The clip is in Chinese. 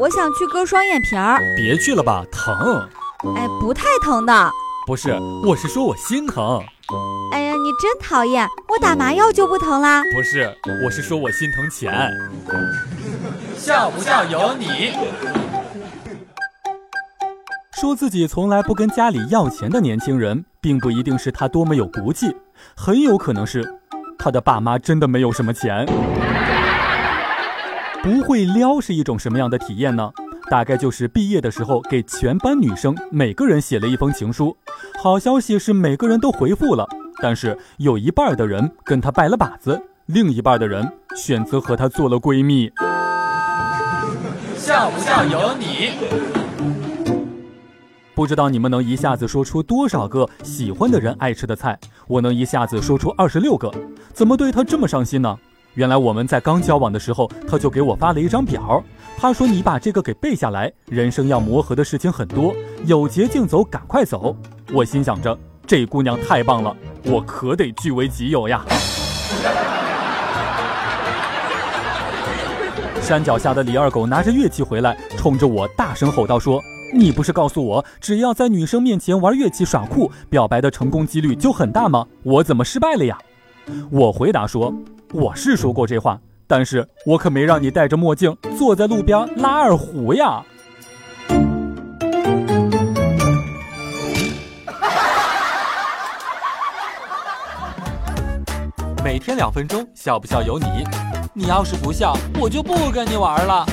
我想去割双眼皮儿。别去了吧，疼。哎，不太疼的。不是，我是说我心疼。哎呀，你真讨厌！我打麻药就不疼啦。不是，我是说我心疼钱。笑不笑由你。说自己从来不跟家里要钱的年轻人，并不一定是他多么有骨气，很有可能是他的爸妈真的没有什么钱。不会撩是一种什么样的体验呢？大概就是毕业的时候给全班女生每个人写了一封情书。好消息是每个人都回复了，但是有一半的人跟他拜了把子，另一半的人选择和他做了闺蜜。像不像有你。不知道你们能一下子说出多少个喜欢的人爱吃的菜？我能一下子说出二十六个。怎么对他这么上心呢？原来我们在刚交往的时候，他就给我发了一张表。他说：“你把这个给背下来，人生要磨合的事情很多，有捷径走，赶快走。”我心想着，这姑娘太棒了，我可得据为己有呀。山脚下的李二狗拿着乐器回来，冲着我大声吼道：“说你不是告诉我，只要在女生面前玩乐器耍酷，表白的成功几率就很大吗？我怎么失败了呀？”我回答说。我是说过这话，但是我可没让你戴着墨镜坐在路边拉二胡呀。每天两分钟，笑不笑由你。你要是不笑，我就不跟你玩了。